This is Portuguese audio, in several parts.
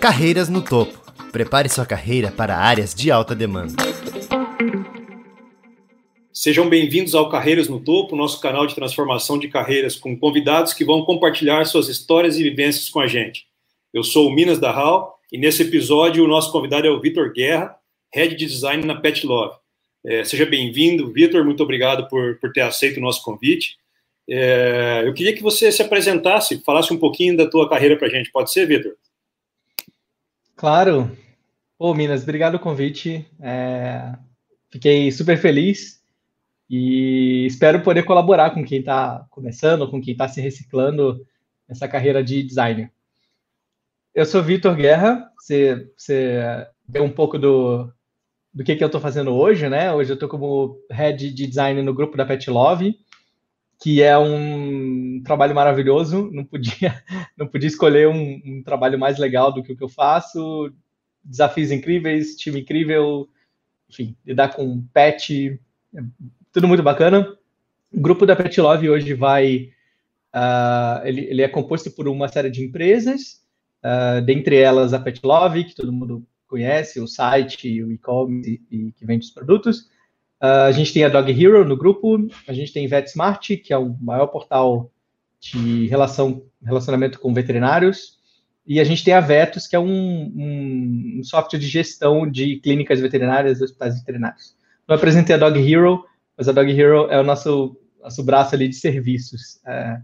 Carreiras no topo. Prepare sua carreira para áreas de alta demanda. Sejam bem-vindos ao Carreiras no Topo, nosso canal de transformação de carreiras com convidados que vão compartilhar suas histórias e vivências com a gente. Eu sou o Minas da Hall e nesse episódio o nosso convidado é o Vitor Guerra, Head de Design na Pet Love. É, seja bem-vindo, Vitor, muito obrigado por, por ter aceito o nosso convite. É, eu queria que você se apresentasse, falasse um pouquinho da tua carreira para a gente. Pode ser, Vitor? Claro. Ô, Minas, obrigado pelo convite. É, fiquei super feliz e espero poder colaborar com quem está começando, com quem está se reciclando nessa carreira de designer. Eu sou Vitor Guerra, você, você deu um pouco do, do que, que eu estou fazendo hoje, né? Hoje eu estou como head de design no grupo da Pet Love que é um trabalho maravilhoso. Não podia, não podia escolher um, um, trabalho mais legal do que o que eu faço. Desafios incríveis, time incrível, enfim, lidar com pet, é tudo muito bacana. O grupo da Pet Love hoje vai, uh, ele, ele, é composto por uma série de empresas, uh, dentre elas a Pet Love, que todo mundo conhece, o site, o e-commerce e, e que vende os produtos. Uh, a gente tem a Dog Hero no grupo, a gente tem VetSmart, que é o maior portal de relação, relacionamento com veterinários, e a gente tem a Vetus, que é um, um, um software de gestão de clínicas veterinárias e hospitais veterinários. Não apresentei a Dog Hero, mas a Dog Hero é o nosso, nosso braço ali de serviços. É,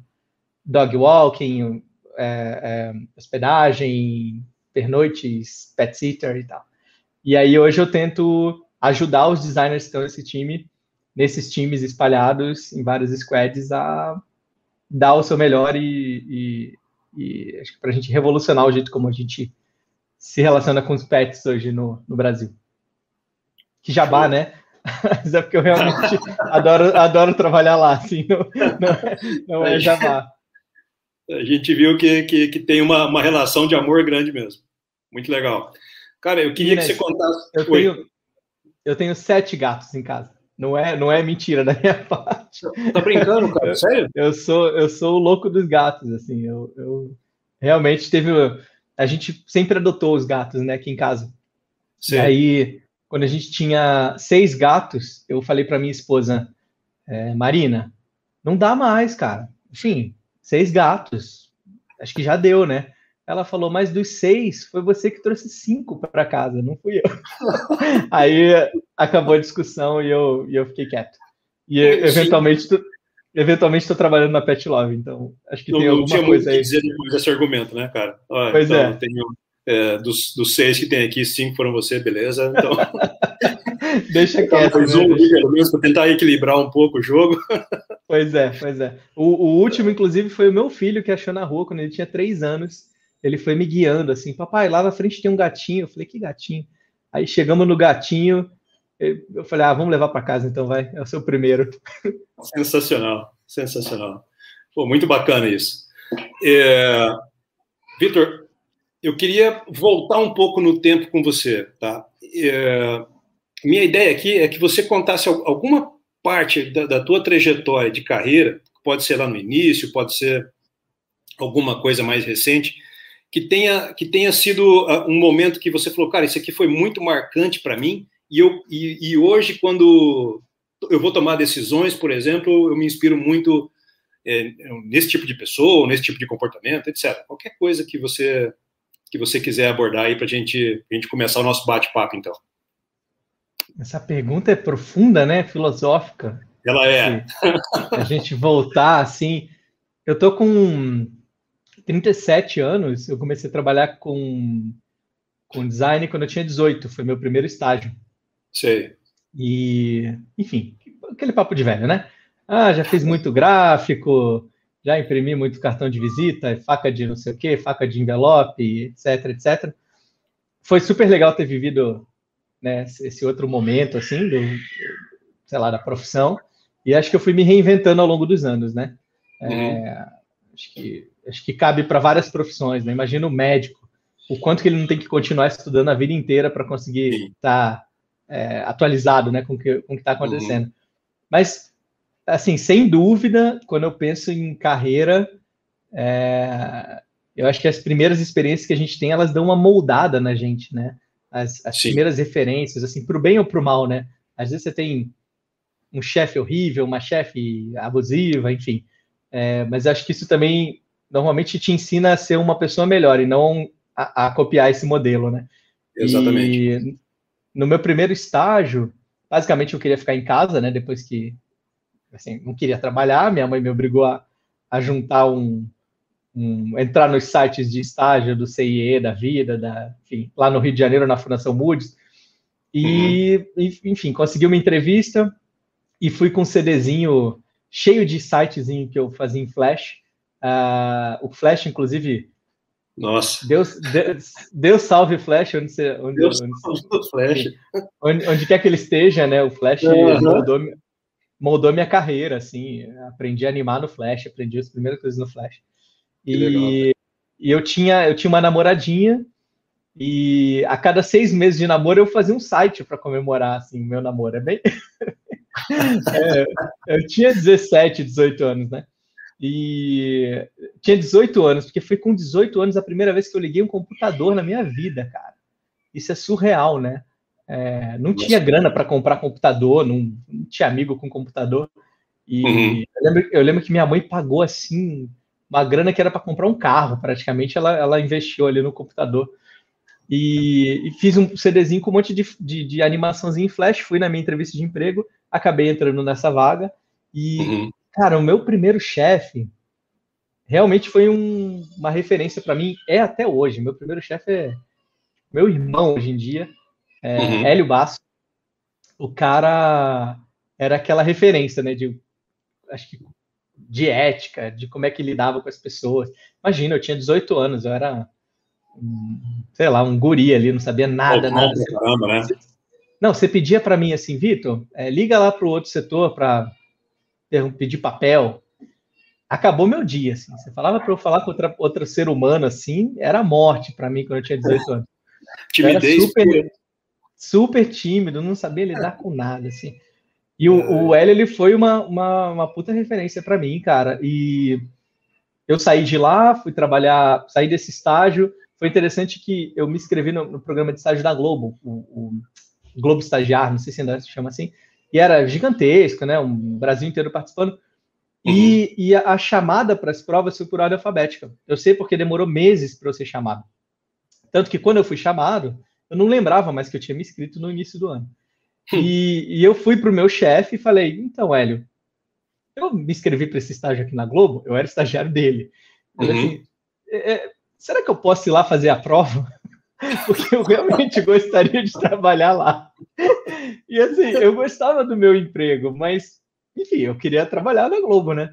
dog walking, é, é, hospedagem, pernoites, pet sitter e tal. E aí hoje eu tento ajudar os designers que estão nesse time, nesses times espalhados em vários squads, a dar o seu melhor e, e, e acho que para a gente revolucionar o jeito como a gente se relaciona com os pets hoje no, no Brasil. Que jabá, né? Mas é porque eu realmente adoro, adoro trabalhar lá, assim, não, não, é, não é jabá. A gente viu que, que, que tem uma, uma relação de amor grande mesmo. Muito legal. Cara, eu queria Inês, que você contasse. Eu tenho, eu tenho sete gatos em casa. Não é, não é mentira da minha parte. Tá brincando, cara? Sério? Eu, eu sou, eu sou o louco dos gatos, assim. Eu, eu realmente teve. A gente sempre adotou os gatos, né, aqui em casa. Sim. E aí, quando a gente tinha seis gatos, eu falei para minha esposa, é, Marina, não dá mais, cara. Enfim, seis gatos. Acho que já deu, né? Ela falou, mas dos seis, foi você que trouxe cinco para casa, não fui eu. Aí acabou a discussão e eu, e eu fiquei quieto. E eventualmente, tu, eventualmente estou trabalhando na Pet Love, então acho que não, tem alguma coisa aí. dizer depois desse argumento, né, cara? Pois então, é. Tenho, é, dos, dos seis que tem aqui, cinco foram você, beleza? Então. Deixa então, quieto. Então, né? um pelo menos para tentar equilibrar um pouco o jogo. Pois é, pois é. O, o último, inclusive, foi o meu filho que achou na rua quando ele tinha três anos ele foi me guiando assim, papai, lá na frente tem um gatinho. Eu falei, que gatinho? Aí chegamos no gatinho, eu falei, ah, vamos levar para casa então, vai, é o seu primeiro. Sensacional, sensacional. Pô, muito bacana isso. É... Vitor, eu queria voltar um pouco no tempo com você, tá? É... Minha ideia aqui é que você contasse alguma parte da, da tua trajetória de carreira, pode ser lá no início, pode ser alguma coisa mais recente, que tenha, que tenha sido uh, um momento que você falou, cara, isso aqui foi muito marcante para mim, e, eu, e, e, hoje, quando eu vou tomar decisões, por exemplo, eu me inspiro muito é, nesse tipo de pessoa, nesse tipo de comportamento, etc. Qualquer coisa que você que você quiser abordar aí para gente, a gente começar o nosso bate-papo, então. Essa pergunta é profunda, né? Filosófica. Ela é. a gente voltar assim. Eu tô com 37 anos, eu comecei a trabalhar com, com design quando eu tinha 18, foi meu primeiro estágio. Sei. E, enfim, aquele papo de velho, né? Ah, já fiz muito gráfico, já imprimi muito cartão de visita, faca de não sei o quê, faca de envelope, etc, etc. Foi super legal ter vivido né, esse outro momento, assim, do, sei lá, da profissão. E acho que eu fui me reinventando ao longo dos anos, né? Uhum. É, acho que acho que cabe para várias profissões, né? Imagina o médico, o quanto que ele não tem que continuar estudando a vida inteira para conseguir estar tá, é, atualizado, né, com o que com está acontecendo. Uhum. Mas, assim, sem dúvida, quando eu penso em carreira, é, eu acho que as primeiras experiências que a gente tem, elas dão uma moldada na gente, né? As, as primeiras referências, assim, para o bem ou para o mal, né? Às vezes você tem um chefe horrível, uma chefe abusiva, enfim. É, mas acho que isso também normalmente te ensina a ser uma pessoa melhor e não a, a copiar esse modelo, né? Exatamente. E no meu primeiro estágio, basicamente eu queria ficar em casa, né? Depois que assim, não queria trabalhar, minha mãe me obrigou a, a juntar um, um, entrar nos sites de estágio do CIE da vida, da, enfim, lá no Rio de Janeiro na Fundação Moody's. E, uhum. enfim, consegui uma entrevista e fui com um CDzinho cheio de sitezinho que eu fazia em Flash. Uh, o Flash, inclusive, nossa. Deus, Deus, Deus salve Flash, onde você. Onde, Deus onde, Flash. Onde, onde, quer que ele esteja, né? O Flash uhum. moldou, moldou minha carreira, assim. Aprendi a animar no Flash, aprendi as primeiras coisas no Flash. E, e eu, tinha, eu tinha uma namoradinha, e a cada seis meses de namoro eu fazia um site para comemorar, assim, meu namoro. É bem. É, eu tinha 17, 18 anos, né? E tinha 18 anos, porque foi com 18 anos a primeira vez que eu liguei um computador na minha vida, cara. Isso é surreal, né? É, não tinha grana para comprar computador, não, não, tinha amigo com computador. E uhum. eu, lembro, eu, lembro, que minha mãe pagou assim uma grana que era para comprar um carro, praticamente ela, ela investiu ali no computador. E, e fiz um CDzinho com um monte de, de, de, em flash. Fui na minha entrevista de emprego, acabei entrando nessa vaga. E, uhum. cara, o meu primeiro chefe realmente foi um, uma referência para mim, é até hoje. Meu primeiro chefe é meu irmão hoje em dia, é uhum. Hélio Basso. O cara era aquela referência, né? De, acho que de ética, de como é que lidava com as pessoas. Imagina, eu tinha 18 anos, eu era, sei lá, um guri ali, não sabia nada, oh, nada. Caramba, né? Não, você pedia para mim assim, Vitor, é, liga lá para o outro setor para pedir papel. Acabou meu dia, assim. Você falava para eu falar com outra, outro ser humano, assim, era morte para mim quando eu tinha 18 anos. Timidez. Super, super tímido, não sabia lidar com nada, assim. E o, o Hélio, ele foi uma, uma, uma puta referência para mim, cara. E eu saí de lá, fui trabalhar, saí desse estágio. Foi interessante que eu me inscrevi no, no programa de estágio da Globo, o, o, Globo Estagiário, não sei se ainda se chama assim. E era gigantesco, né? Um Brasil inteiro participando. Uhum. E, e a, a chamada para as provas foi por ordem alfabética. Eu sei porque demorou meses para eu ser chamado. Tanto que quando eu fui chamado, eu não lembrava mais que eu tinha me inscrito no início do ano. Hum. E, e eu fui para o meu chefe e falei: então, Hélio, eu me inscrevi para esse estágio aqui na Globo, eu era estagiário dele. Uhum. Assim, é, é, será que eu posso ir lá fazer a prova? Porque eu realmente gostaria de trabalhar lá. E assim, eu gostava do meu emprego, mas, enfim, eu queria trabalhar na Globo, né?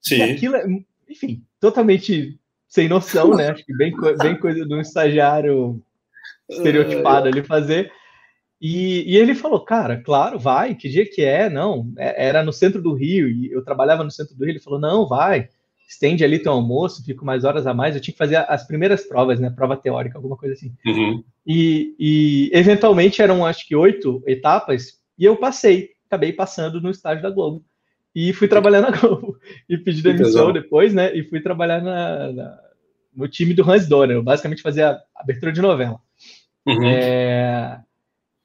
Sim. E aquilo, é, enfim, totalmente sem noção, né? Acho que bem, bem coisa de um estagiário estereotipado ali fazer. E, e, ele falou, cara, claro, vai, que dia que é? Não, é, era no centro do Rio, e eu trabalhava no centro do Rio, ele falou, não, vai, estende ali teu almoço, fico mais horas a mais, eu tinha que fazer as primeiras provas, né, prova teórica, alguma coisa assim. Uhum. E, e, eventualmente eram, acho que, oito etapas, e eu passei, acabei passando no estágio da Globo. E fui trabalhar na Globo, e pedi demissão depois, né, e fui trabalhar na, na, no time do Hans Donner, eu basicamente fazia abertura de novela. Uhum. É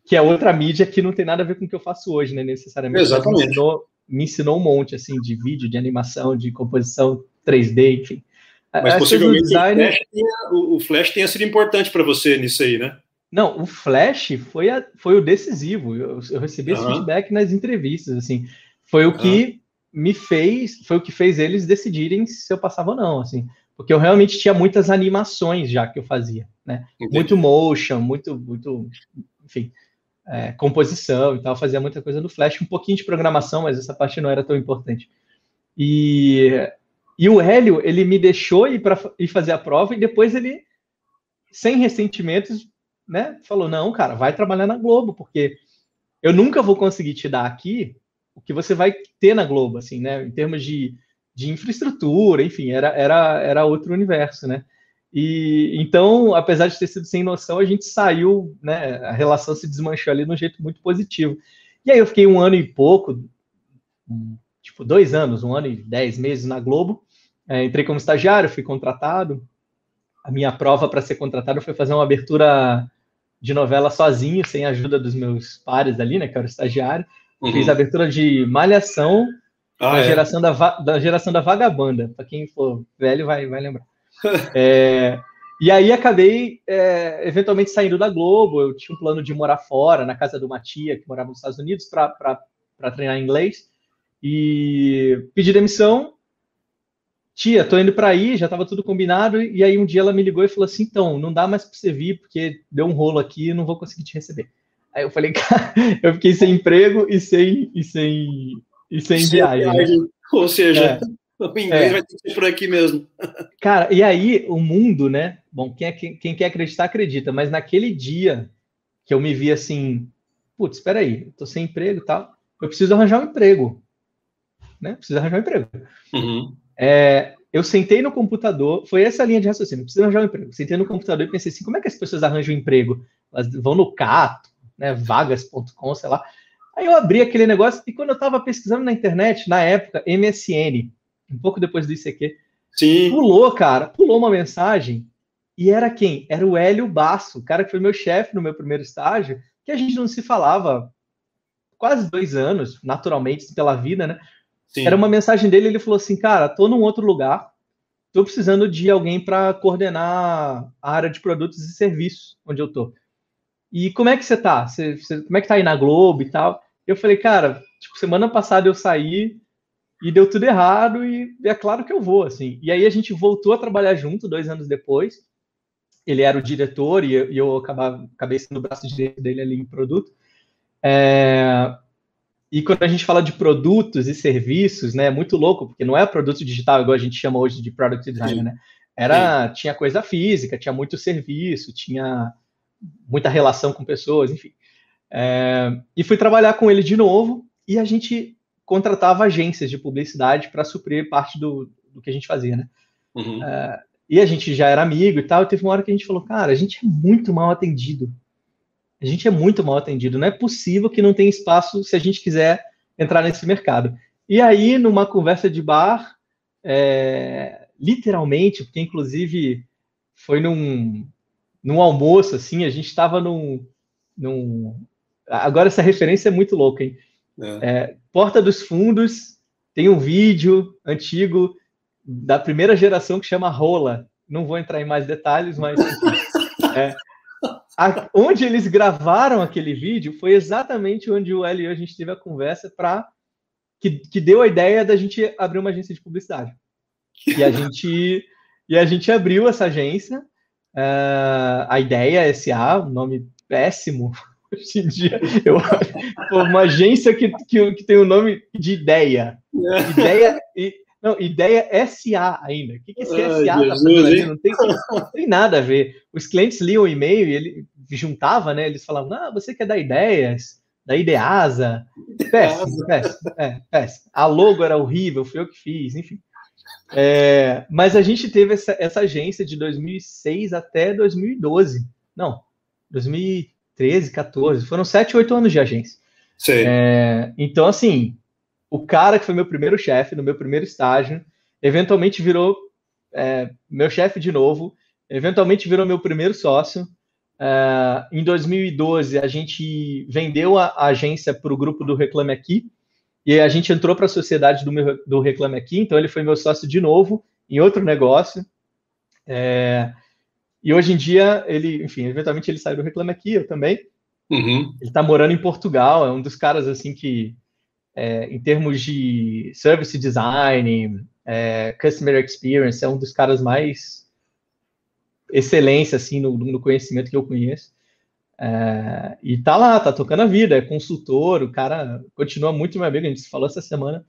que é outra mídia que não tem nada a ver com o que eu faço hoje, né? Necessariamente. Exatamente. Me ensinou, me ensinou um monte, assim, de vídeo, de animação, de composição 3D, enfim. Mas As possivelmente design... o, Flash tenha, o Flash tenha sido importante para você nisso aí, né? Não, o Flash foi, a, foi o decisivo. Eu, eu recebi esse feedback nas entrevistas, assim. Foi o que me fez, foi o que fez eles decidirem se eu passava ou não, assim. Porque eu realmente tinha muitas animações já que eu fazia, né? Entendi. Muito motion, muito, muito, enfim é, composição e tal, fazia muita coisa no Flash, um pouquinho de programação, mas essa parte não era tão importante. E, e o Hélio, ele me deixou ir para ir fazer a prova e depois ele, sem ressentimentos, né, falou: não, cara, vai trabalhar na Globo, porque eu nunca vou conseguir te dar aqui o que você vai ter na Globo, assim, né, em termos de, de infraestrutura, enfim, era, era, era outro universo, né. E então, apesar de ter sido sem noção, a gente saiu, né? A relação se desmanchou ali de um jeito muito positivo. E aí eu fiquei um ano e pouco, tipo dois anos, um ano e dez meses na Globo. É, entrei como estagiário, fui contratado. a minha prova para ser contratado foi fazer uma abertura de novela sozinho, sem a ajuda dos meus pares ali, né, que era o estagiário. Uhum. Fiz a abertura de Malhação, ah, da, é? geração da, da geração da Vagabanda. Para quem for velho vai, vai lembrar. é, e aí acabei é, eventualmente saindo da Globo. Eu tinha um plano de morar fora, na casa de uma tia que morava nos Estados Unidos, para treinar inglês. E pedi demissão tia, tô indo para aí, já estava tudo combinado, e aí um dia ela me ligou e falou assim, então, não dá mais para você vir, porque deu um rolo aqui e não vou conseguir te receber. Aí eu falei, cara, eu fiquei sem emprego e sem, e sem, e sem, sem viagem. viagem. Ou seja, é. o inglês é. vai ter que ser por aqui mesmo. Cara, e aí o mundo, né? Bom, quem, é, quem, quem quer acreditar, acredita, mas naquele dia que eu me vi assim, putz, espera aí, tô sem emprego e tal, eu preciso arranjar um emprego, né? Preciso arranjar um emprego. Uhum. É, eu sentei no computador, foi essa linha de raciocínio, preciso arranjar um emprego. Sentei no computador e pensei assim, como é que as pessoas arranjam um emprego? Elas vão no Cato, né, vagas.com, sei lá. Aí eu abri aquele negócio e quando eu estava pesquisando na internet, na época, MSN, um pouco depois do ICQ, Sim. pulou, cara, pulou uma mensagem e era quem? Era o Hélio Basso, o cara que foi meu chefe no meu primeiro estágio, que a gente não se falava quase dois anos, naturalmente, pela vida, né? Sim. Era uma mensagem dele, ele falou assim, cara, tô num outro lugar, tô precisando de alguém para coordenar a área de produtos e serviços onde eu tô. E como é que você tá? Você, você, como é que tá aí na Globo e tal? Eu falei, cara, tipo, semana passada eu saí e deu tudo errado e é claro que eu vou, assim. E aí a gente voltou a trabalhar junto dois anos depois. Ele era o diretor e eu, e eu acabava, acabei sendo o braço direito dele ali em produto. É, e quando a gente fala de produtos e serviços, né, é muito louco, porque não é produto digital igual a gente chama hoje de product design, Sim. né? Era, Sim. tinha coisa física, tinha muito serviço, tinha muita relação com pessoas, enfim. É, e fui trabalhar com ele de novo e a gente contratava agências de publicidade para suprir parte do, do que a gente fazia, né? Uhum. É, e a gente já era amigo e tal, e teve uma hora que a gente falou, cara, a gente é muito mal atendido a gente é muito mal atendido. Não é possível que não tenha espaço se a gente quiser entrar nesse mercado. E aí, numa conversa de bar, é, literalmente, porque inclusive foi num, num almoço, assim, a gente estava num, num. Agora, essa referência é muito louca, hein? É. É, Porta dos Fundos tem um vídeo antigo da primeira geração que chama Rola. Não vou entrar em mais detalhes, mas. é, a, onde eles gravaram aquele vídeo foi exatamente onde o Hélio e a gente teve a conversa para que, que deu a ideia da gente abrir uma agência de publicidade. E a gente e a gente abriu essa agência. Uh, a ideia SA, um nome péssimo hoje em dia. Eu, uma agência que, que, que tem o um nome de ideia. Ideia não, ideia SA ainda. O que, que esse SA está fazendo ali? Não tem, não tem nada a ver. Os clientes liam o e-mail e ele juntava, né? Eles falavam, ah, você quer dar ideias, da Ideasa. Péssimo, péssimo, é, péssimo. A logo era horrível, foi eu que fiz, enfim. É, mas a gente teve essa, essa agência de 2006 até 2012. Não, 2013, 14. Foram 7, 8 anos de agência. É, então, assim, o cara que foi meu primeiro chefe, no meu primeiro estágio, eventualmente virou é, meu chefe de novo, eventualmente virou meu primeiro sócio. É, em 2012, a gente vendeu a, a agência para o grupo do Reclame Aqui, e a gente entrou para a sociedade do, meu, do Reclame Aqui, então ele foi meu sócio de novo em outro negócio. É, e hoje em dia, ele, enfim, eventualmente ele saiu do Reclame Aqui, eu também. Uhum. Ele está morando em Portugal, é um dos caras assim que é, em termos de service design, é, customer experience, é um dos caras mais excelência assim no, no conhecimento que eu conheço. É, e tá lá, tá tocando a vida, é consultor, o cara continua muito meu amigo, a gente se falou essa semana.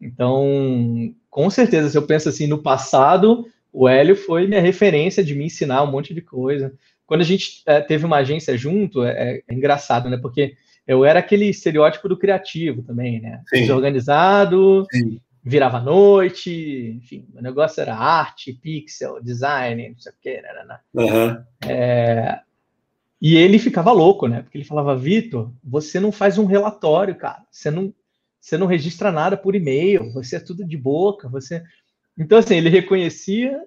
Então, com certeza, se eu penso assim, no passado, o Hélio foi minha referência de me ensinar um monte de coisa. Quando a gente é, teve uma agência junto, é, é engraçado, né? Porque eu era aquele estereótipo do criativo também, né? Sim. Desorganizado, Sim. virava noite, enfim, o negócio era arte, pixel, design, não sei o quê, né? né, né. Uhum. É... E ele ficava louco, né? Porque ele falava, Vitor, você não faz um relatório, cara. Você não, você não registra nada por e-mail, você é tudo de boca, você. Então, assim, ele reconhecia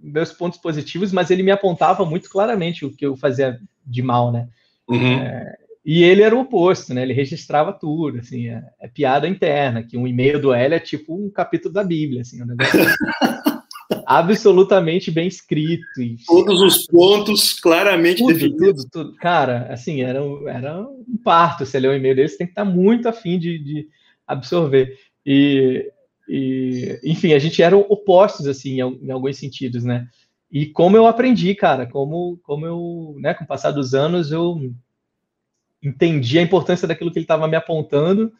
meus pontos positivos, mas ele me apontava muito claramente o que eu fazia de mal, né? Uhum. É, e ele era o oposto, né? Ele registrava tudo, assim, é, é piada interna, que um e-mail do L é tipo um capítulo da Bíblia, assim, um negócio absolutamente bem escrito. E... Todos os pontos claramente tudo, definidos. Tudo, tudo. Cara, assim, era, era um parto. Se ler um e-mail dele, você tem que estar muito afim de, de absorver. E, e, enfim, a gente era opostos, assim, em, em alguns sentidos, né? E como eu aprendi, cara, como, como eu, né, com o passar dos anos, eu entendi a importância daquilo que ele estava me apontando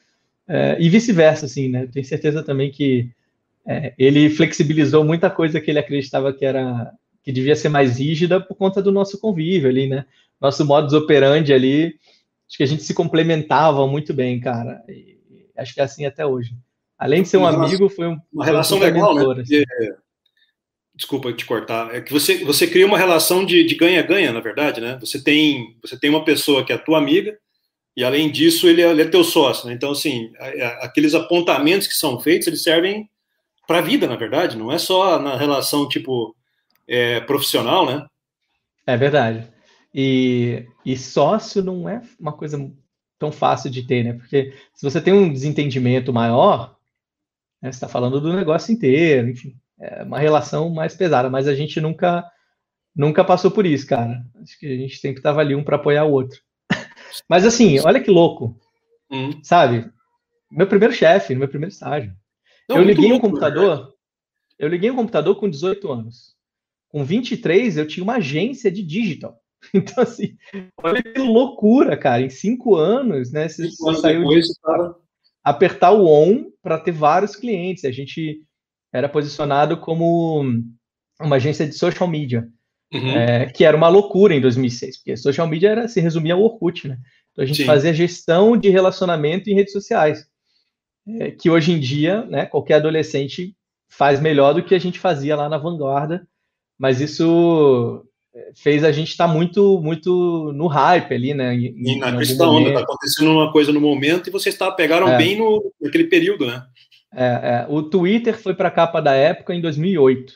é, e vice-versa, assim, né? Tenho certeza também que é, ele flexibilizou muita coisa que ele acreditava que era que devia ser mais rígida por conta do nosso convívio ali, né? Nosso modus operandi ali, acho que a gente se complementava muito bem, cara. E acho que é assim até hoje. Além de ser um uma amigo, relação, foi um uma relação legal, né? Porque, desculpa te cortar, é que você, você cria uma relação de ganha-ganha, na verdade, né? Você tem, você tem uma pessoa que é tua amiga, e além disso, ele é, ele é teu sócio, né? Então, assim, aqueles apontamentos que são feitos, eles servem para a vida, na verdade, não é só na relação, tipo, é, profissional, né? É verdade. E, e sócio não é uma coisa tão fácil de ter, né? Porque se você tem um desentendimento maior, né, você está falando do negócio inteiro, enfim é uma relação mais pesada, mas a gente nunca nunca passou por isso, cara. Acho que a gente sempre estava ali um para apoiar o outro. mas assim, olha que louco, hum. sabe? Meu primeiro chefe, no meu primeiro estágio. Não, eu liguei um computador, né? eu liguei um computador com 18 anos. Com 23, eu tinha uma agência de digital. Então, assim, olha que loucura, cara. Em cinco anos, né? Você, você saiu depois, de apertar o on para ter vários clientes. A gente era posicionado como uma agência de social media, uhum. é, que era uma loucura em 2006, porque social media era, se resumia ao Orkut, né? Então a gente Sim. fazia gestão de relacionamento em redes sociais, é, que hoje em dia, né, qualquer adolescente faz melhor do que a gente fazia lá na vanguarda, mas isso é, fez a gente estar tá muito muito no hype ali, né? Em, e na questão, está acontecendo uma coisa no momento e vocês tá, pegaram é. bem no, naquele período, né? É, é, o Twitter foi para a capa da época em 2008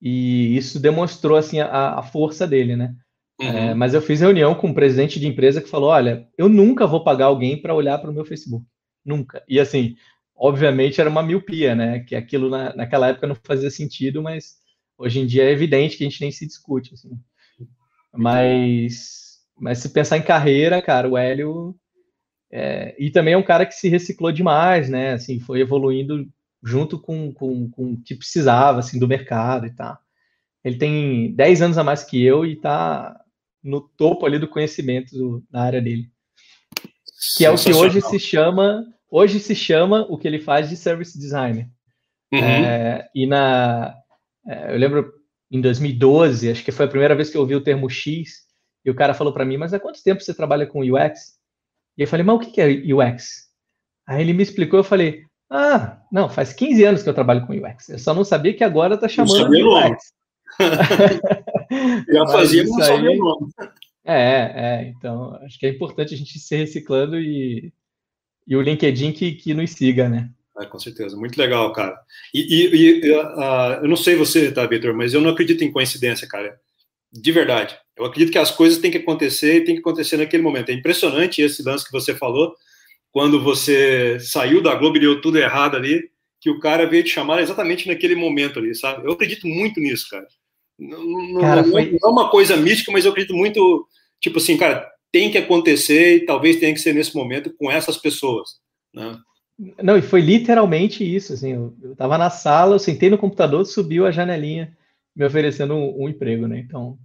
e isso demonstrou assim a, a força dele, né? É, uhum. É, mas eu fiz reunião com um presidente de empresa que falou: olha, eu nunca vou pagar alguém para olhar para o meu Facebook, nunca. E assim, obviamente era uma miopia, né? Que aquilo na, naquela época não fazia sentido, mas hoje em dia é evidente que a gente nem se discute, assim. Mas, mas se pensar em carreira, cara, o Hélio é, e também é um cara que se reciclou demais, né? Assim, foi evoluindo junto com, com, com o que precisava, assim, do mercado e tal. Ele tem 10 anos a mais que eu e está no topo ali do conhecimento do, na área dele. Que é o que hoje se chama, hoje se chama o que ele faz de service designer. Uhum. É, e na, é, eu lembro em 2012, acho que foi a primeira vez que eu ouvi o termo X, e o cara falou para mim, mas há quanto tempo você trabalha com UX? E eu falei, mas o que é UX? Aí ele me explicou, eu falei, ah, não, faz 15 anos que eu trabalho com UX. Eu só não sabia que agora está chamando de UX. Já fazia, não sabia o nome. É, é, então acho que é importante a gente se reciclando e, e o LinkedIn que, que nos siga, né? É, com certeza, muito legal, cara. E, e, e uh, eu não sei você, tá, Vitor, mas eu não acredito em coincidência, cara de verdade. Eu acredito que as coisas têm que acontecer e tem que acontecer naquele momento. É impressionante esse lance que você falou, quando você saiu da Globo e deu tudo errado ali, que o cara veio te chamar exatamente naquele momento ali, sabe? Eu acredito muito nisso, cara. Não, cara, não, foi... não é uma coisa mística, mas eu acredito muito, tipo assim, cara, tem que acontecer e talvez tenha que ser nesse momento com essas pessoas, né? Não, e foi literalmente isso, assim, eu, eu tava na sala, eu sentei no computador, subiu a janelinha, me oferecendo um, um emprego, né? Então,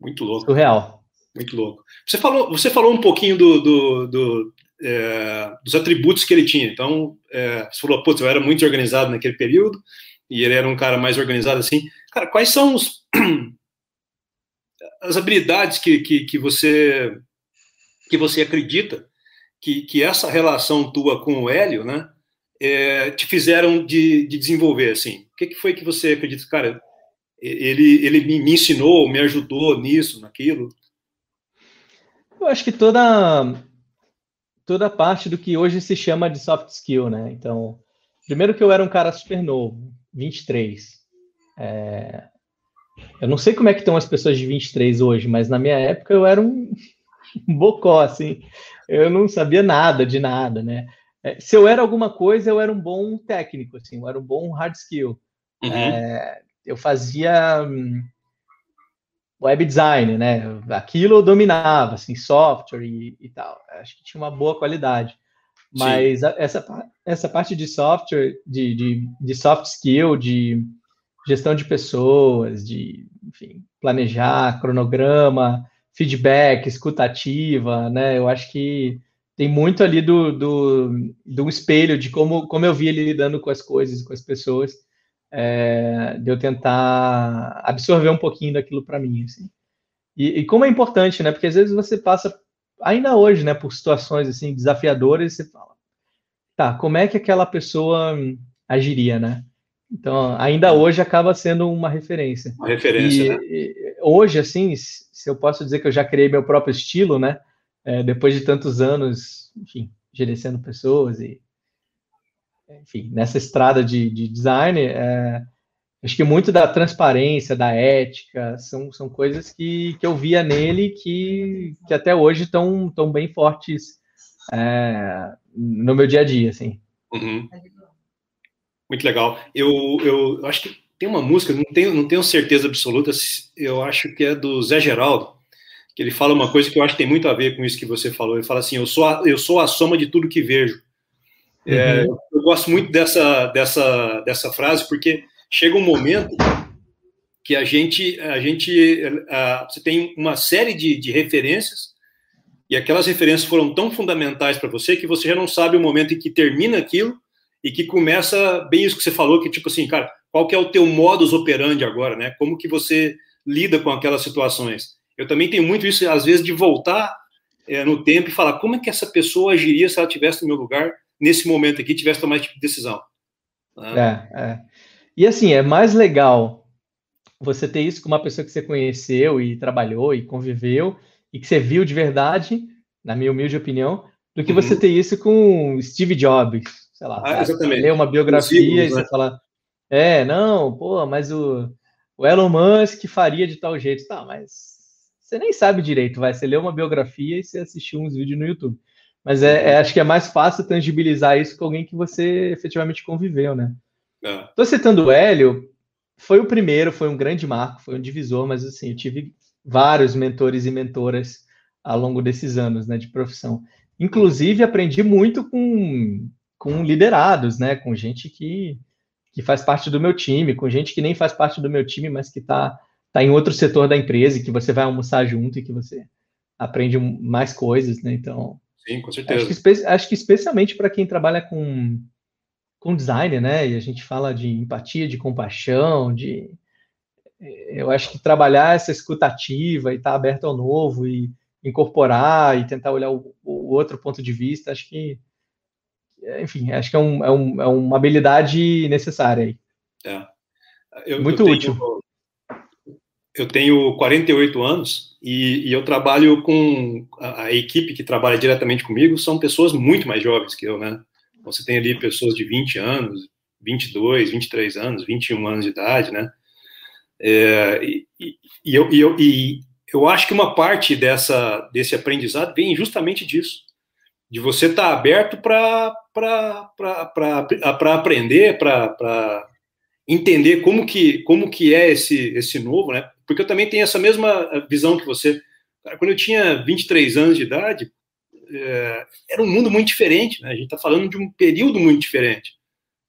muito louco. Surreal. Muito louco. Você falou, você falou um pouquinho do, do, do é, dos atributos que ele tinha. Então, é, você falou, putz, eu era muito organizado naquele período, e ele era um cara mais organizado assim. Cara, quais são os, as habilidades que, que, que, você que você acredita que, que essa relação tua com o Hélio, né, é, te fizeram de, de desenvolver, assim? O que, que foi que você acredita, cara, ele, ele me ensinou, me ajudou nisso, naquilo? Eu acho que toda toda parte do que hoje se chama de soft skill, né? Então, primeiro que eu era um cara super novo, 23. É, eu não sei como é que estão as pessoas de 23 hoje, mas na minha época eu era um bocó, assim. Eu não sabia nada de nada, né? É, se eu era alguma coisa, eu era um bom técnico, assim, eu era um bom hard skill. Uhum. É, eu fazia hum, web design, né? Aquilo eu dominava, assim, software e, e tal. Acho que tinha uma boa qualidade. Mas a, essa, essa parte de software, de, de, de soft skill, de gestão de pessoas, de, enfim, planejar, cronograma, feedback, escutativa, né? Eu acho que tem muito ali do, do, do espelho de como, como eu vi ele lidando com as coisas, com as pessoas, é, de eu tentar absorver um pouquinho daquilo para mim, assim. E, e, como é importante, né? Porque às vezes você passa, ainda hoje, né, por situações assim desafiadoras, e você fala, tá, como é que aquela pessoa agiria, né? Então, ainda hoje acaba sendo uma referência. Uma referência, e, né? E, hoje, assim, se eu posso dizer que eu já criei meu próprio estilo, né? é, depois de tantos anos, enfim, gerenciando pessoas e, enfim, nessa estrada de, de design, é, acho que muito da transparência, da ética, são, são coisas que, que eu via nele que, que até hoje estão tão bem fortes é, no meu dia a dia, assim. Uhum. Muito legal. Eu, eu acho que tem uma música, não tenho, não tenho certeza absoluta, eu acho que é do Zé Geraldo, que ele fala uma coisa que eu acho que tem muito a ver com isso que você falou. Ele fala assim: eu sou a, eu sou a soma de tudo que vejo. É, uhum. eu gosto muito dessa, dessa, dessa frase porque chega um momento que a gente, a gente a, você tem uma série de, de referências e aquelas referências foram tão fundamentais para você que você já não sabe o momento em que termina aquilo e que começa bem isso que você falou, que tipo assim, cara, qual que é o teu modus operandi agora, né? Como que você lida com aquelas situações? Eu também tenho muito isso, às vezes, de voltar é, no tempo e falar como é que essa pessoa agiria se ela tivesse no meu lugar nesse momento aqui, tivesse tomado esse tipo de decisão. Né? É, é. E assim, é mais legal você ter isso com uma pessoa que você conheceu e trabalhou e conviveu e que você viu de verdade, na minha humilde opinião, do que uhum. você ter isso com Steve Jobs, sei lá, ah, ler uma biografia e você né? falar, é, não, pô, mas o, o Elon Musk faria de tal jeito, tá, mas você nem sabe direito, vai. Você lê uma biografia e você assistiu uns vídeos no YouTube. Mas é, é, acho que é mais fácil tangibilizar isso com alguém que você efetivamente conviveu, né? É. Tô citando o Hélio, foi o primeiro, foi um grande marco, foi um divisor, mas assim, eu tive vários mentores e mentoras ao longo desses anos, né, de profissão. Inclusive, aprendi muito com, com liderados, né, com gente que, que faz parte do meu time, com gente que nem faz parte do meu time, mas que está tá em outro setor da empresa e que você vai almoçar junto e que você aprende mais coisas, né? Então, sim, com certeza. Acho que, acho que especialmente para quem trabalha com com design, né? E a gente fala de empatia, de compaixão, de eu acho que trabalhar essa escutativa e estar tá aberto ao novo e incorporar e tentar olhar o, o, outro ponto de vista, acho que, enfim, acho que é, um, é, um, é uma habilidade necessária aí. É. Eu, Muito eu útil. Tenho, eu tenho 48 anos e, e eu trabalho com a, a, equipe que trabalha diretamente comigo são pessoas muito mais jovens que eu, né? Você tem ali pessoas de 20 anos, 22, 23 anos, 21 anos de idade, né? É, e, e, e, eu, e, eu, e eu acho que uma parte dessa, desse aprendizado vem justamente disso, de você estar tá aberto para aprender, para entender como que, como que é esse, esse novo, né? Porque eu também tenho essa mesma visão que você. Quando eu tinha 23 anos de idade, é, era um mundo muito diferente, né? A gente está falando de um período muito diferente,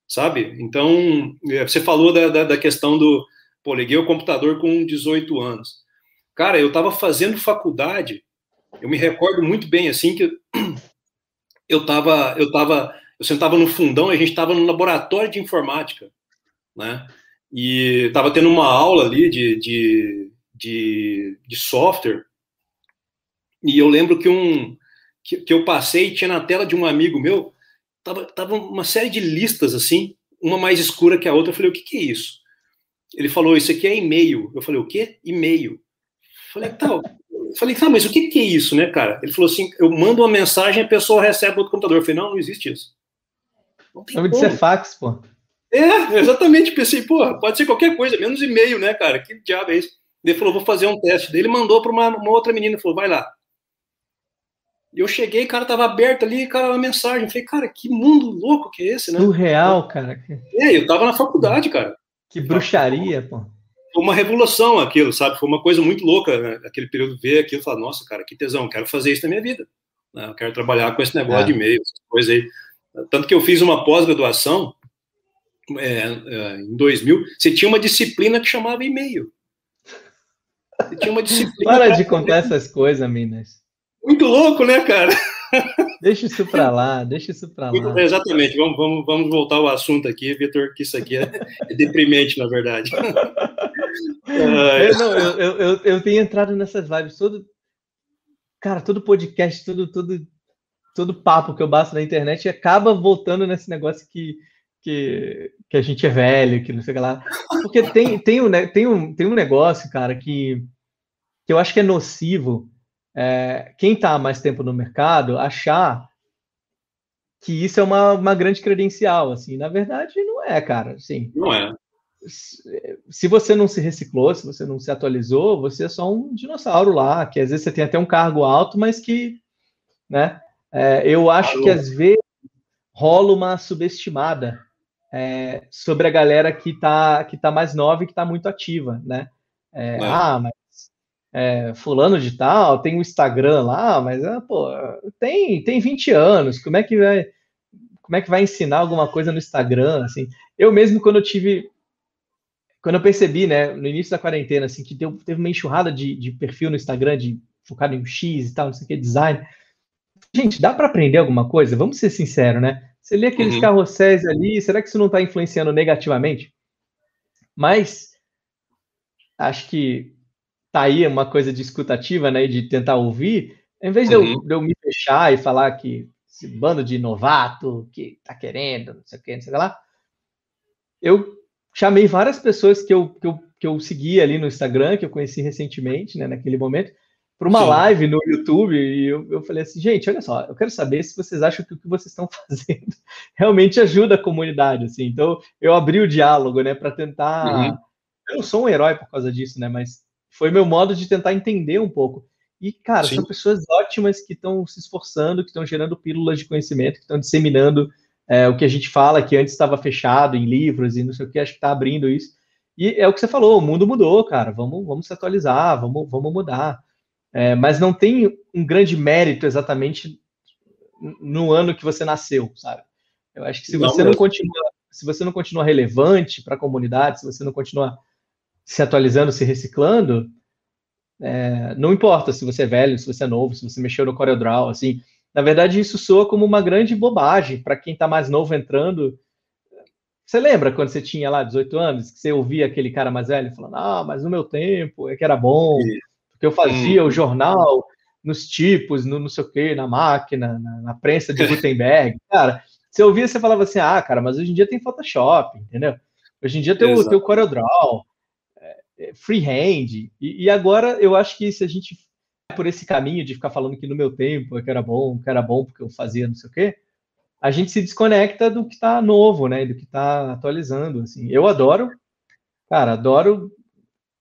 sabe? Então, é, você falou da, da, da, questão do. Pô, liguei o computador com 18 anos. Cara, eu estava fazendo faculdade, eu me recordo muito bem, assim, que eu estava. Eu, tava, eu sentava no fundão, a gente estava no laboratório de informática, né? E estava tendo uma aula ali de, de, de, de, software, e eu lembro que um que, que, eu passei, tinha na tela de um amigo meu, tava, tava uma série de listas assim, uma mais escura que a outra, eu falei, o que, que é isso? Ele falou, isso aqui é e-mail. Eu falei, o quê? E-mail. Falei, tá, falei, tá, mas o que, que é isso, né, cara? Ele falou assim, eu mando uma mensagem a pessoa recebe outro computador. Eu falei, não, não existe isso. Não tem Nome de ser fax, pô. É, exatamente. Pensei, pô, pode ser qualquer coisa, menos e-mail, né, cara? Que diabo é isso? Ele falou, vou fazer um teste. Daí ele mandou para uma, uma, outra menina, falou, vai lá. E eu cheguei, o cara tava aberto ali, cara, uma mensagem. Eu falei, cara, que mundo louco que é esse, né? Surreal, cara. É, eu tava na faculdade, cara. Que bruxaria, pô. Foi uma revolução aquilo, sabe? Foi uma coisa muito louca, né? aquele período ver aquilo e falar, nossa, cara, que tesão, quero fazer isso na minha vida. Né? Eu quero trabalhar com esse negócio é. de e-mail, essas coisas aí. Tanto que eu fiz uma pós-graduação é, é, em 2000, você tinha uma disciplina que chamava e-mail. Você tinha uma disciplina. Para de contar essas coisas, Minas. Muito louco, né, cara? Deixa isso para lá, deixa isso para lá. Exatamente, vamos, vamos, vamos voltar ao assunto aqui, Vitor, que isso aqui é, é deprimente, na verdade. eu, não, eu, eu, eu, tenho entrado nessas lives todo. Cara, todo podcast, todo, todo, todo papo que eu bato na internet acaba voltando nesse negócio que, que, que a gente é velho, que não sei o que lá. Porque tem, tem, um, tem, um, tem um negócio, cara, que, que eu acho que é nocivo é, quem está há mais tempo no mercado achar que isso é uma, uma grande credencial, assim, na verdade não é, cara, assim. Não é. Se você não se reciclou, se você não se atualizou, você é só um dinossauro lá, que às vezes você tem até um cargo alto, mas que, né, é, eu acho Alô. que às vezes rola uma subestimada é, sobre a galera que está que tá mais nova e que está muito ativa, né? É, é. Ah, mas é, fulano de tal, tem o um Instagram lá, mas é, pô, tem, tem 20 anos, como é que vai como é que vai ensinar alguma coisa no Instagram, assim? Eu mesmo, quando eu tive, quando eu percebi, né, no início da quarentena, assim, que deu, teve uma enxurrada de, de perfil no Instagram, de focado em X e tal, não sei o que, design. Gente, dá para aprender alguma coisa? Vamos ser sinceros, né? Você lê aqueles uhum. carrosséis ali, será que isso não está influenciando negativamente? Mas acho que tá aí uma coisa de escutativa, né, de tentar ouvir, em vez de, eu, uhum. de eu me fechar e falar que esse bando de novato que tá querendo, não sei o que, não sei o que lá, eu chamei várias pessoas que eu, que eu, que eu segui ali no Instagram, que eu conheci recentemente, né, naquele momento, para uma Sim. live no YouTube e eu, eu falei assim, gente, olha só, eu quero saber se vocês acham que o que vocês estão fazendo realmente ajuda a comunidade, assim. Então, eu abri o diálogo, né, para tentar. Uhum. Eu não sou um herói por causa disso, né, mas foi meu modo de tentar entender um pouco. E, cara, Sim. são pessoas ótimas que estão se esforçando, que estão gerando pílulas de conhecimento, que estão disseminando é, o que a gente fala, que antes estava fechado em livros e não sei o que, acho que está abrindo isso. E é o que você falou, o mundo mudou, cara, vamos, vamos se atualizar, vamos, vamos mudar. É, mas não tem um grande mérito exatamente no ano que você nasceu, sabe? Eu acho que se você não, não continua, se você não continua relevante para a comunidade, se você não continua se atualizando, se reciclando, é, não importa se você é velho, se você é novo, se você mexeu no CorelDRAW, assim, na verdade isso soa como uma grande bobagem para quem está mais novo entrando. Você lembra quando você tinha lá 18 anos, que você ouvia aquele cara mais velho falando, ah, mas no meu tempo é que era bom, porque eu fazia o jornal nos tipos, no não sei o quê, na máquina, na, na prensa de Gutenberg. Cara, você ouvia, você falava assim, ah, cara, mas hoje em dia tem Photoshop, entendeu? Hoje em dia tem o, tem o CorelDRAW, é, freehand. E, e, agora eu acho que se a gente por esse caminho de ficar falando que no meu tempo é que era bom, que era bom porque eu fazia não sei o quê, a gente se desconecta do que está novo, né? Do que está atualizando. Assim, eu adoro, cara, adoro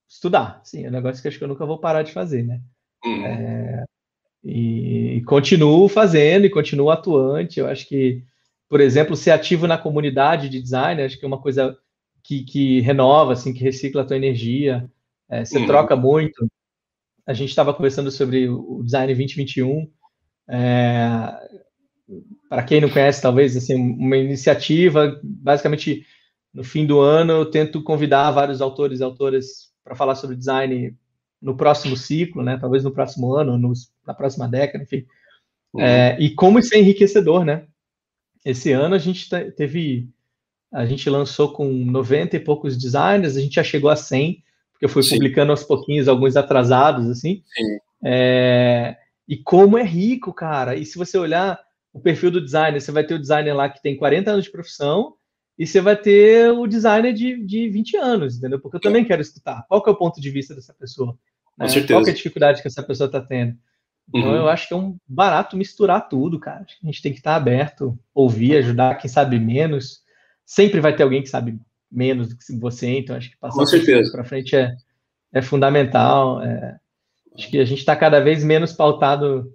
estudar. Sim, é um negócio que acho que eu nunca vou parar de fazer, né? Uhum. É, e, e continuo fazendo e continuo atuante. Eu acho que, por exemplo, ser ativo na comunidade de design, acho que é uma coisa que, que renova, assim, que recicla a tua energia, é, você uhum. troca muito. A gente estava conversando sobre o Design 2021. É, para quem não conhece, talvez, assim, uma iniciativa, basicamente, no fim do ano, eu tento convidar vários autores e autoras para falar sobre design no próximo ciclo, né? Talvez no próximo ano, no, na próxima década, enfim. Uhum. É, e como isso é enriquecedor, né? Esse ano a gente teve a gente lançou com 90 e poucos designers, a gente já chegou a 100, porque eu fui Sim. publicando aos pouquinhos, alguns atrasados, assim. É, e como é rico, cara. E se você olhar o perfil do designer, você vai ter o designer lá que tem 40 anos de profissão, e você vai ter o designer de, de 20 anos, entendeu? Porque eu também quero escutar. Qual que é o ponto de vista dessa pessoa? Né? Qual é a dificuldade que essa pessoa está tendo? Então, uhum. eu acho que é um barato misturar tudo, cara. A gente tem que estar aberto, ouvir, ajudar quem sabe menos, sempre vai ter alguém que sabe menos do que você, então acho que passar para frente é, é fundamental. É, acho que a gente está cada vez menos pautado.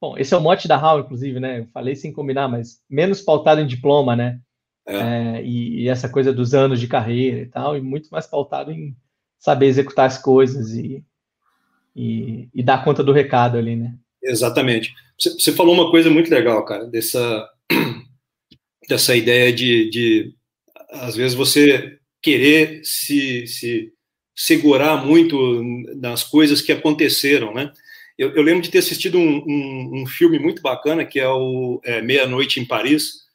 Bom, esse é o mote da HAL, inclusive, né? Eu falei sem combinar, mas menos pautado em diploma, né? É. É, e, e, essa coisa dos anos de carreira e tal, e muito mais pautado em saber executar as coisas e, e, e dar conta do recado ali, né? Exatamente. Você, você falou uma coisa muito legal, cara, dessa, dessa ideia de, de às vezes você querer se, se segurar muito nas coisas que aconteceram, né? Eu, eu lembro de ter assistido um, um, um, filme muito bacana que é o é, Meia Noite em Paris,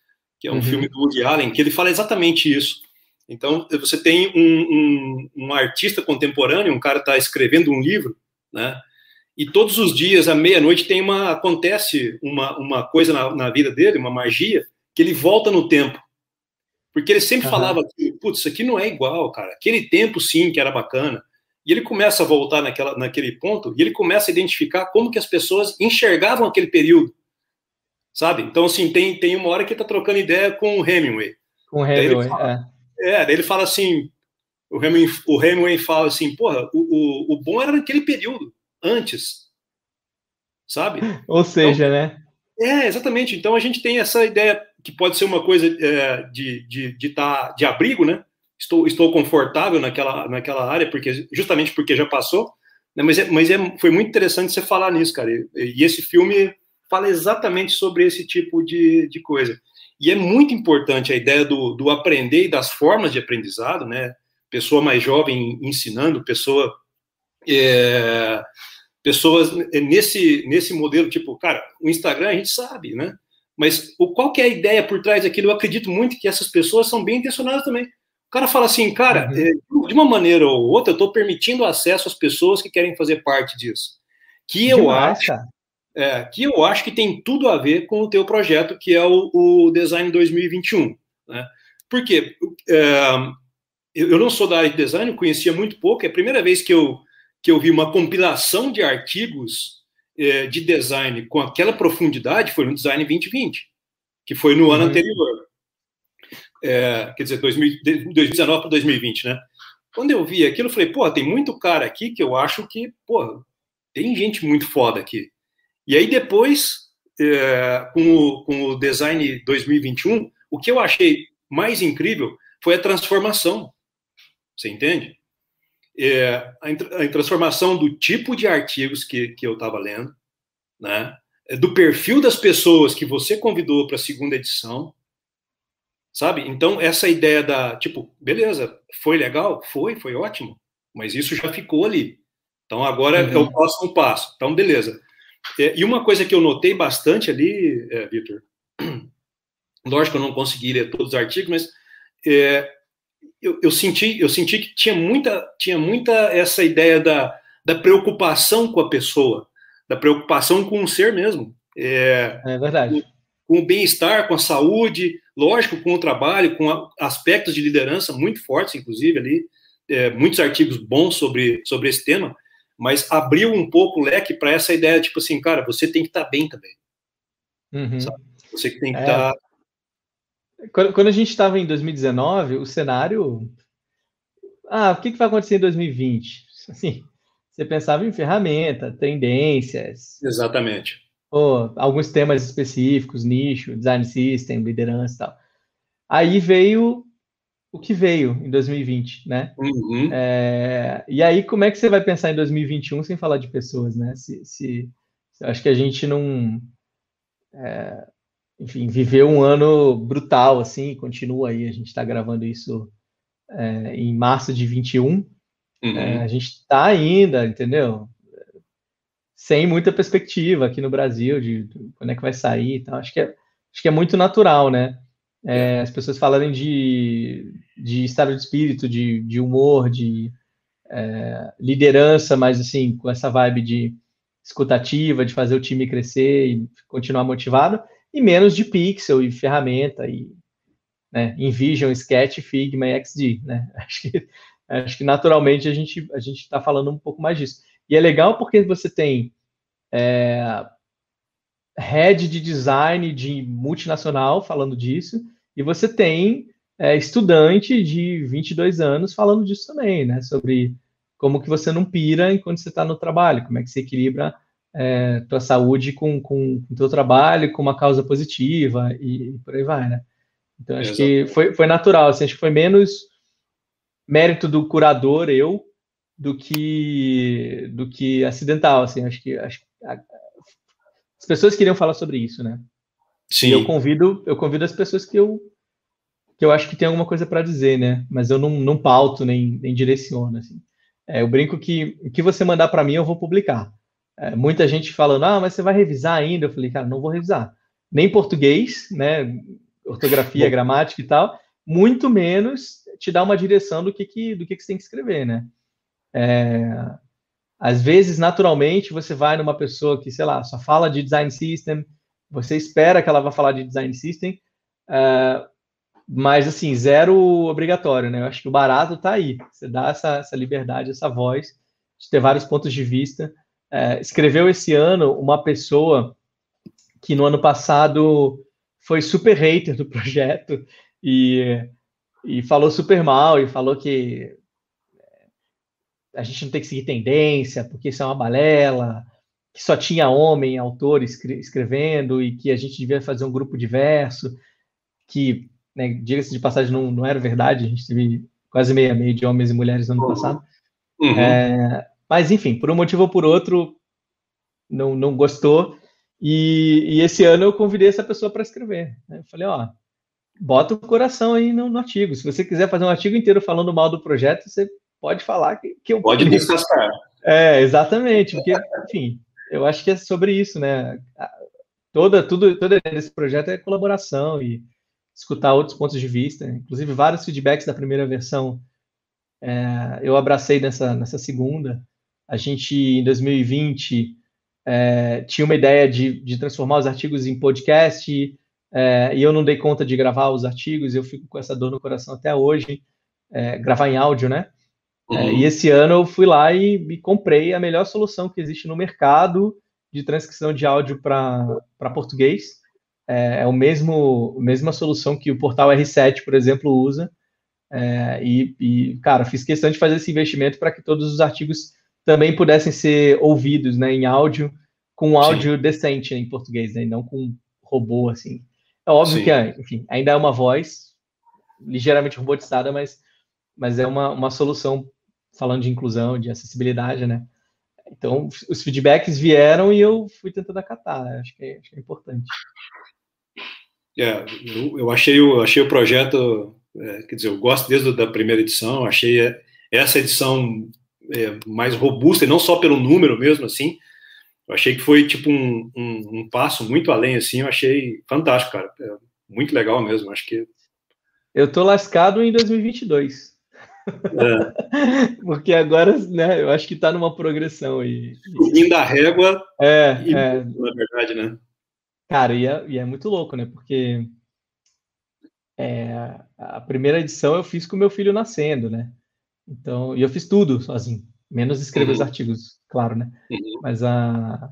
que é um uhum. filme do Woody Allen, que ele fala exatamente isso. Então você tem um, um artista contemporâneo, um cara está escrevendo um livro, né? E todos os dias à meia-noite tem uma acontece uma, uma coisa na, na vida dele, uma magia, que ele volta no tempo. Porque ele sempre uhum. falava putz, isso aqui não é igual, cara. Aquele tempo, sim, que era bacana. E ele começa a voltar naquela, naquele ponto e ele começa a identificar como que as pessoas enxergavam aquele período. Sabe? Então, assim, tem, tem uma hora que tá trocando ideia com o Hemingway. Com o Hemingway, fala, é. É, daí ele fala assim, o Hemingway, o Hemingway fala assim, porra, o, o, o bom era naquele período, antes. Sabe? Ou seja, então, né? É, exatamente. Então a gente tem essa ideia que pode ser uma coisa é, de, de, de, tá, de abrigo, né? Estou, estou confortável naquela, naquela área, porque justamente porque já passou. Né? Mas, é, mas é, foi muito interessante você falar nisso, cara. E, e esse filme fala exatamente sobre esse tipo de, de coisa. E é muito importante a ideia do, do aprender e das formas de aprendizado, né? Pessoa mais jovem ensinando, pessoa é, pessoas nesse, nesse modelo, tipo, cara, o Instagram a gente sabe, né? Mas o, qual que é a ideia por trás daquilo? Eu acredito muito que essas pessoas são bem intencionadas também. O cara fala assim, cara, uhum. é, de uma maneira ou outra, eu estou permitindo acesso às pessoas que querem fazer parte disso. Que eu Demais, acho. É, que eu acho que tem tudo a ver com o teu projeto, que é o, o Design 2021. Né? Por quê? É, eu, não sou da área de design, conhecia muito pouco, é a primeira vez que eu que eu vi uma compilação de artigos é, de design com aquela profundidade foi no Design 2020, que foi no uhum. ano anterior. É, quer dizer, 2000, 2019 para 2020, né? Quando eu vi aquilo, eu falei, pô, tem muito cara aqui que eu acho que, pô, tem gente muito foda aqui. E aí depois, é, com, o, com o Design 2021, o que eu achei mais incrível foi a transformação. Você entende? é, a, transformação do tipo de artigos que, que eu estava lendo, né? É, do perfil das pessoas que você convidou para a segunda edição, sabe? Então, essa ideia da, tipo, beleza, foi legal? Foi, foi ótimo, mas isso já ficou ali. Então, agora uhum. é o próximo passo. Então, beleza. É, e uma coisa que eu notei bastante ali, é, Vitor, lógico que eu não consegui ler todos os artigos, mas é, eu, eu, senti, eu senti que tinha muita, tinha muita essa ideia da, da preocupação com a pessoa, da preocupação com o ser mesmo. É, é verdade. Com, com o bem-estar, com a saúde, lógico, com o trabalho, com a, aspectos de liderança muito fortes, inclusive, ali, é, muitos artigos bons sobre, sobre esse tema, mas abriu um pouco o leque para essa ideia, tipo assim, cara, você tem que estar tá bem também. Uhum. Você que tem que estar é. tá quando, quando a gente estava em 2019, o cenário. Ah, o que, que vai acontecer em 2020? Assim, você pensava em ferramenta, tendências. Exatamente. Ou alguns temas específicos, nicho, design system, liderança e tal. Aí veio o que veio em 2020, né? Uhum. É, e aí, como é que você vai pensar em 2021 sem falar de pessoas, né? Se, se acho que a gente não. É, enfim, viveu um ano brutal, assim, continua aí, a gente está gravando isso é, em março de 21, uhum. é, a gente está ainda, entendeu? Sem muita perspectiva aqui no Brasil de, de quando é que vai sair então acho que é, acho que é muito natural, né? É, as pessoas falarem de, de estado de espírito, de, de humor, de é, liderança, mas assim, com essa vibe de escutativa, de fazer o time crescer e continuar motivado, e menos de pixel e ferramenta e né, InVision, Sketch, Figma e XD, né? Acho que, acho que naturalmente a gente a gente está falando um pouco mais disso. E é legal porque você tem é, head de design de multinacional falando disso e você tem é, estudante de 22 anos falando disso também, né? Sobre como que você não pira enquanto você está no trabalho, como é que você equilibra é, tua saúde com, com, com teu trabalho, com uma causa positiva e, e por aí vai, né? Então, acho que foi, foi natural, assim, acho que foi menos mérito do curador, eu, do que do que acidental, assim, acho que acho, as pessoas queriam falar sobre isso, né? Sim. E eu convido, eu convido as pessoas que eu que eu acho que tem alguma coisa para dizer, né? Mas eu não, não pauto nem, nem direciono, assim. É, eu brinco que o que você mandar para mim eu vou publicar. É, muita gente falando, ah, mas você vai revisar ainda? Eu falei, cara, não vou revisar. Nem português, né? Ortografia, gramática e tal, muito menos te dar uma direção do que, que do que, que você tem que escrever, né? É, às vezes, naturalmente, você vai numa pessoa que, sei lá, só fala de design system, você espera que ela vá falar de design system, uh, mas, assim, zero obrigatório, né? Eu acho que o barato está aí. Você dá essa, essa liberdade, essa voz, de ter vários pontos de vista. Uh, escreveu esse ano uma pessoa que no ano passado foi super hater do projeto e, e falou super mal e falou que a gente não tem que seguir tendência, porque isso é uma balela, que só tinha homem, autor escrevendo, e que a gente devia fazer um grupo diverso, que, né, diga-se de passagem, não, não era verdade, a gente teve quase meia meia de homens e mulheres no ano passado. Uhum. É, mas, enfim, por um motivo ou por outro, não, não gostou, e, e esse ano eu convidei essa pessoa para escrever. Né? Eu falei, ó, bota o coração aí no, no, artigo. Se você quiser fazer um artigo inteiro falando mal do projeto, você pode falar que, que eu. Pode descascar. É, exatamente, porque, enfim, eu acho que é sobre isso, né? Toda, tudo, todo esse projeto é colaboração e escutar outros pontos de vista. Inclusive, vários feedbacks da primeira versão é, eu abracei nessa, nessa segunda. A gente, em 2020, é, tinha uma ideia de, de transformar os artigos em podcast, é, e eu não dei conta de gravar os artigos, eu fico com essa dor no coração até hoje, é, gravar em áudio, né? É, uhum. e esse ano eu fui lá e, e, comprei a melhor solução que existe no mercado de transcrição de áudio para português. É, é o mesmo, mesma solução que o portal R7, por exemplo, usa. É, e, e, cara, fiz questão de fazer esse investimento para que todos os artigos também pudessem ser ouvidos né, em áudio, com áudio Sim. decente né, em português, né, e não com robô, assim. É óbvio Sim. que, enfim, ainda é uma voz ligeiramente robotizada, mas, mas é uma, uma solução falando de inclusão, de acessibilidade, né? Então, os feedbacks vieram e eu fui tentando acatar, né? acho que é, acho que é importante. É, eu, eu, achei, o, achei o projeto, é, quer dizer, eu gosto desde a da primeira edição, achei essa edição é, mais robusta, e não só pelo número mesmo, assim, eu achei que foi tipo um, um, um passo muito além, assim, eu achei fantástico, cara, é, muito legal mesmo, acho que... Eu tô lascado em 2022. É. Porque agora, né, eu acho que está numa progressão aí. Subindo a régua, é, e, é, na verdade, né? Cara, e é, e é muito louco, né? Porque é, a primeira edição eu fiz com meu filho nascendo, né? Então, e eu fiz tudo sozinho, menos escrever uhum. os artigos, claro, né? Uhum. Mas a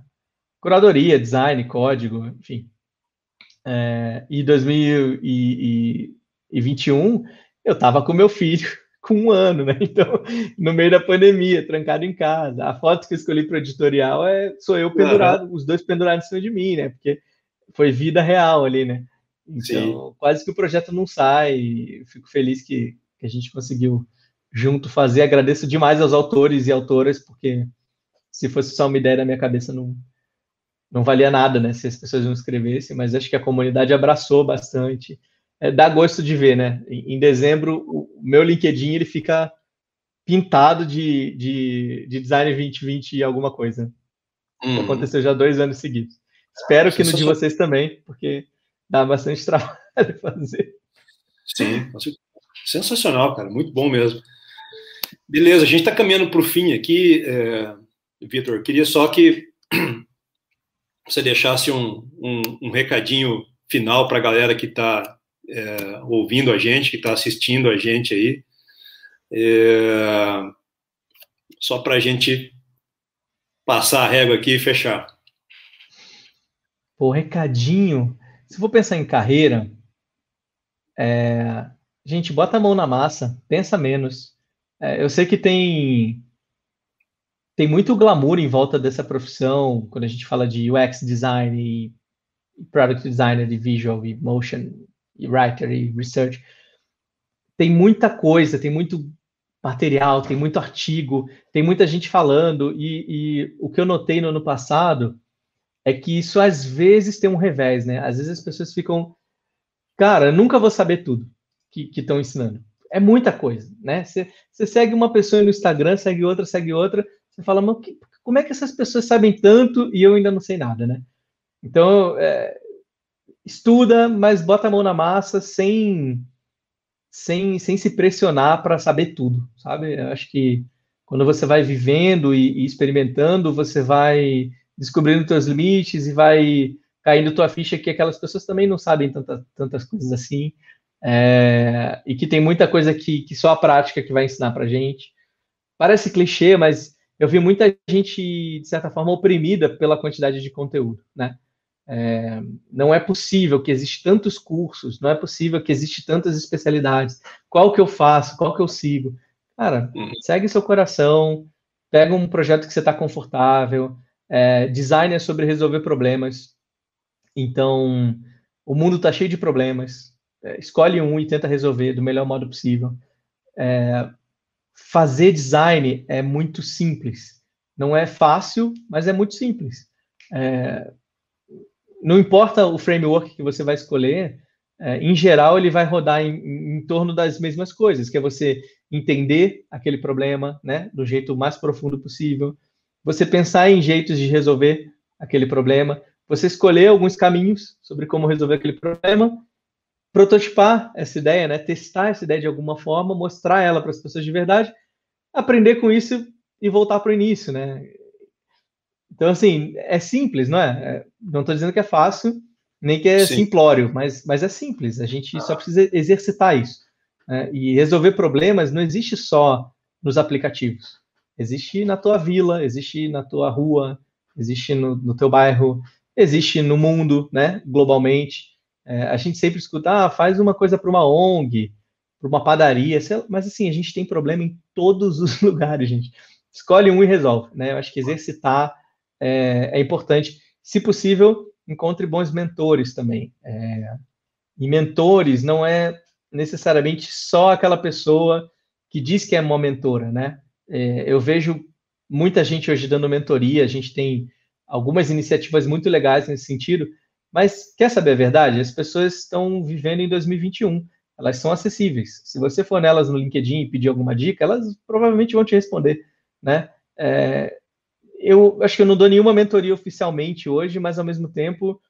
curadoria, design, código, enfim. É, e 2021 eu tava com meu filho com um ano, né? Então, no meio da pandemia, trancado em casa. A foto que eu escolhi para o editorial é sou eu pendurado, uhum. os dois pendurados em cima de mim, né? Porque foi vida real ali, né? Então, Sim. quase que o projeto não sai. Fico feliz que, que a gente conseguiu junto fazer. Agradeço demais aos autores e autoras, porque se fosse só uma ideia da minha cabeça, não, não valia nada, né? Se as pessoas não escrevessem, mas acho que a comunidade abraçou bastante é, dá gosto de ver, né? Em, em, dezembro, o meu LinkedIn ele fica pintado de, de, de design 2020 e alguma coisa. Hum. Aconteceu já dois anos seguidos. Espero que no de vocês também, porque dá bastante trabalho fazer. Sim, sensacional, cara, muito bom mesmo. Beleza, a gente está caminhando para o fim aqui, é, Vitor. Queria só que você deixasse um, um, um recadinho final para a galera que está é, ouvindo a gente, que está assistindo a gente aí. É, só para a gente passar a régua aqui e fechar. Pô, recadinho. Se for pensar em carreira, é, gente, bota a mão na massa, pensa menos. É, eu sei que tem tem muito glamour em volta dessa profissão quando a gente fala de UX design e product designer e visual e motion e writer e research. Tem muita coisa, tem muito material, tem muito artigo, tem muita gente falando e, e o que eu notei no ano passado é que isso às vezes tem um revés, né? Às vezes as pessoas ficam, cara, nunca vou saber tudo que estão ensinando. É muita coisa, né? Você segue uma pessoa no Instagram, segue outra, segue outra, você fala, mas que, como é que essas pessoas sabem tanto e eu ainda não sei nada, né? Então, é, estuda, mas bota a mão na massa sem, sem, sem se pressionar para saber tudo, sabe? Eu acho que quando você vai vivendo e, e experimentando, você vai descobrindo seus limites e vai caindo tua ficha que aquelas pessoas também não sabem tanta, tantas coisas assim. É, e que tem muita coisa que, que só a prática que vai ensinar para gente. Parece clichê, mas eu vi muita gente, de certa forma, oprimida pela quantidade de conteúdo, né? É, não é possível que existe tantos cursos, não é possível que existe tantas especialidades. Qual que eu faço? Qual que eu sigo? Cara, uhum. segue seu coração, pega um projeto que você está confortável. É, design é sobre resolver problemas. Então, o mundo está cheio de problemas é, escolhe um e tenta resolver do melhor modo possível. É, fazer design é muito simples. Não é fácil, mas é muito simples. É, não importa o framework que você vai escolher, é, em geral ele vai rodar em, em, torno das mesmas coisas, que é você entender aquele problema, né, do jeito mais profundo possível, você pensar em jeitos de resolver aquele problema, você escolher alguns caminhos sobre como resolver aquele problema prototipar essa ideia, né? testar essa ideia de alguma forma, mostrar ela para as pessoas de verdade, aprender com isso e voltar para o início, né? Então, assim, é simples, não é? é não estou dizendo que é fácil, nem que é Sim. simplório, mas, mas é simples. A gente só precisa exercitar isso. Né? E resolver problemas não existe só nos aplicativos. Existe na tua vila, existe na tua rua, existe no, no teu bairro, existe no mundo, né? Globalmente. É, a gente sempre escuta, ah, faz uma coisa para uma ONG, para uma padaria, mas assim, a gente tem problema em todos os lugares, gente. Escolhe um e resolve, né? Eu acho que exercitar é, é importante. Se possível, encontre bons mentores também. É, e mentores não é necessariamente só aquela pessoa que diz que é uma mentora, né? É, eu vejo muita gente hoje dando mentoria, a gente tem algumas iniciativas muito legais nesse sentido, mas quer saber a verdade? As pessoas estão vivendo em 2021. Elas são acessíveis. Se você for nelas no LinkedIn e pedir alguma dica, elas provavelmente vão te responder, né? É, eu acho que eu não dou nenhuma mentoria oficialmente hoje, mas ao mesmo tempo,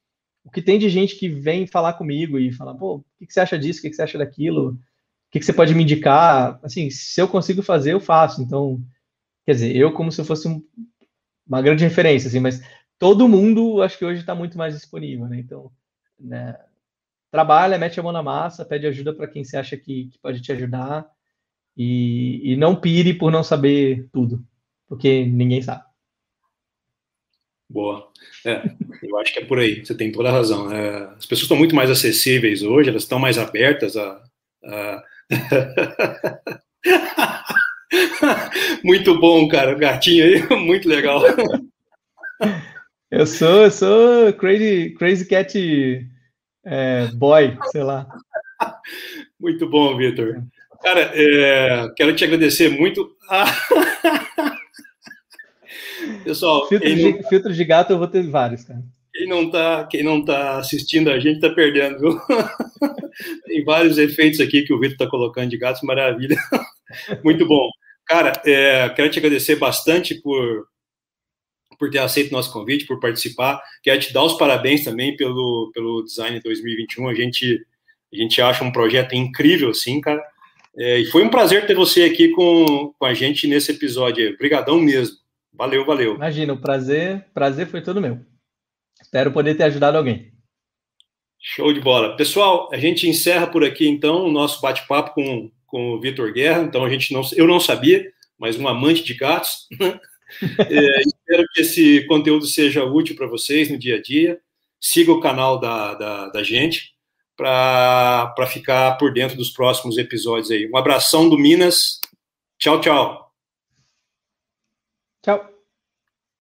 o que tem de gente que vem falar comigo e fala, pô, o que, você acha disso? O que, você acha daquilo? O que, você pode me indicar? Assim, se eu consigo fazer, eu faço. Então, quer dizer, eu como se eu fosse um, uma grande referência, assim, mas todo mundo, acho que hoje está muito mais disponível, né? Então, né, trabalha, mete a mão na massa, pede ajuda para quem você acha que, que pode te ajudar e, e, não pire por não saber tudo, porque ninguém sabe. Boa. É, eu acho que é por aí, você tem toda a razão. É, as pessoas estão muito mais acessíveis hoje, elas estão mais abertas a. a... muito bom, cara, gatinho aí, muito legal. Eu sou, eu sou crazy, crazy cat é, boy, sei lá. Muito bom, Vitor. Cara, é, quero te agradecer muito. Pessoal, filtro de, filtro de gato eu vou ter vários, cara. Quem não está quem não tá assistindo a gente está perdendo, viu? Tem vários efeitos aqui que o Vitor está colocando de gatos, maravilha. Muito bom. Cara, é, quero te agradecer bastante por, por ter aceito nosso convite, por participar. Quero te dar os parabéns também pelo, pelo Design 2021. A gente, a gente acha um projeto incrível, sim, cara. É, e foi um prazer ter você aqui com, com a gente nesse episódio. Obrigadão mesmo. Valeu, valeu. Imagina, o prazer, prazer foi todo meu. Espero poder ter ajudado alguém. Show de bola. Pessoal, a gente encerra por aqui, então, o nosso bate-papo com, com o Vitor Guerra. Então, a gente não, eu não sabia, mas um amante de gatos. É, espero que esse conteúdo seja útil para vocês no dia a dia. Siga o canal da, da, da gente para ficar por dentro dos próximos episódios aí. Um abração do Minas. Tchau, tchau. Tchau.